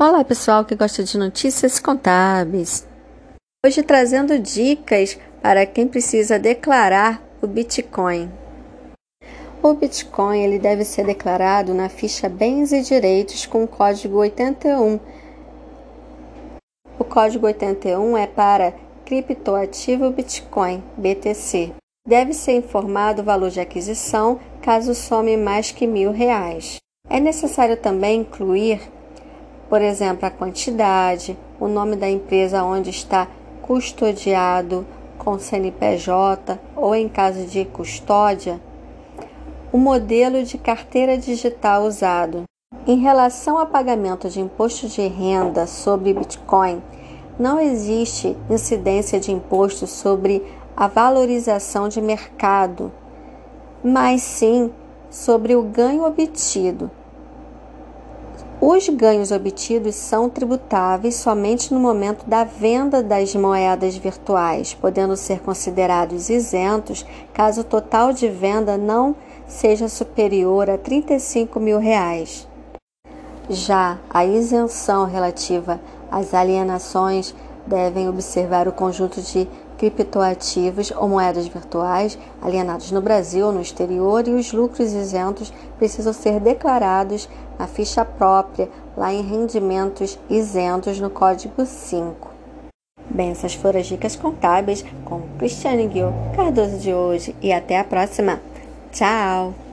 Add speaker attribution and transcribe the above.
Speaker 1: Olá, pessoal que gosta de notícias contábeis. Hoje trazendo dicas para quem precisa declarar o Bitcoin. O Bitcoin ele deve ser declarado na ficha Bens e Direitos com o código 81. O código 81 é para criptoativo Bitcoin, BTC. Deve ser informado o valor de aquisição caso some mais que mil reais. É necessário também incluir por exemplo, a quantidade, o nome da empresa onde está custodiado com CNPJ ou em caso de custódia, o modelo de carteira digital usado. Em relação ao pagamento de imposto de renda sobre Bitcoin, não existe incidência de imposto sobre a valorização de mercado, mas sim sobre o ganho obtido os ganhos obtidos são tributáveis somente no momento da venda das moedas virtuais, podendo ser considerados isentos caso o total de venda não seja superior a 35 mil reais. Já a isenção relativa às alienações devem observar o conjunto de criptoativos ou moedas virtuais alienados no Brasil ou no exterior e os lucros isentos precisam ser declarados na ficha própria lá em rendimentos isentos no código 5. Bem, essas foram as dicas contábeis com Cristiane Gil Cardoso de hoje e até a próxima. Tchau!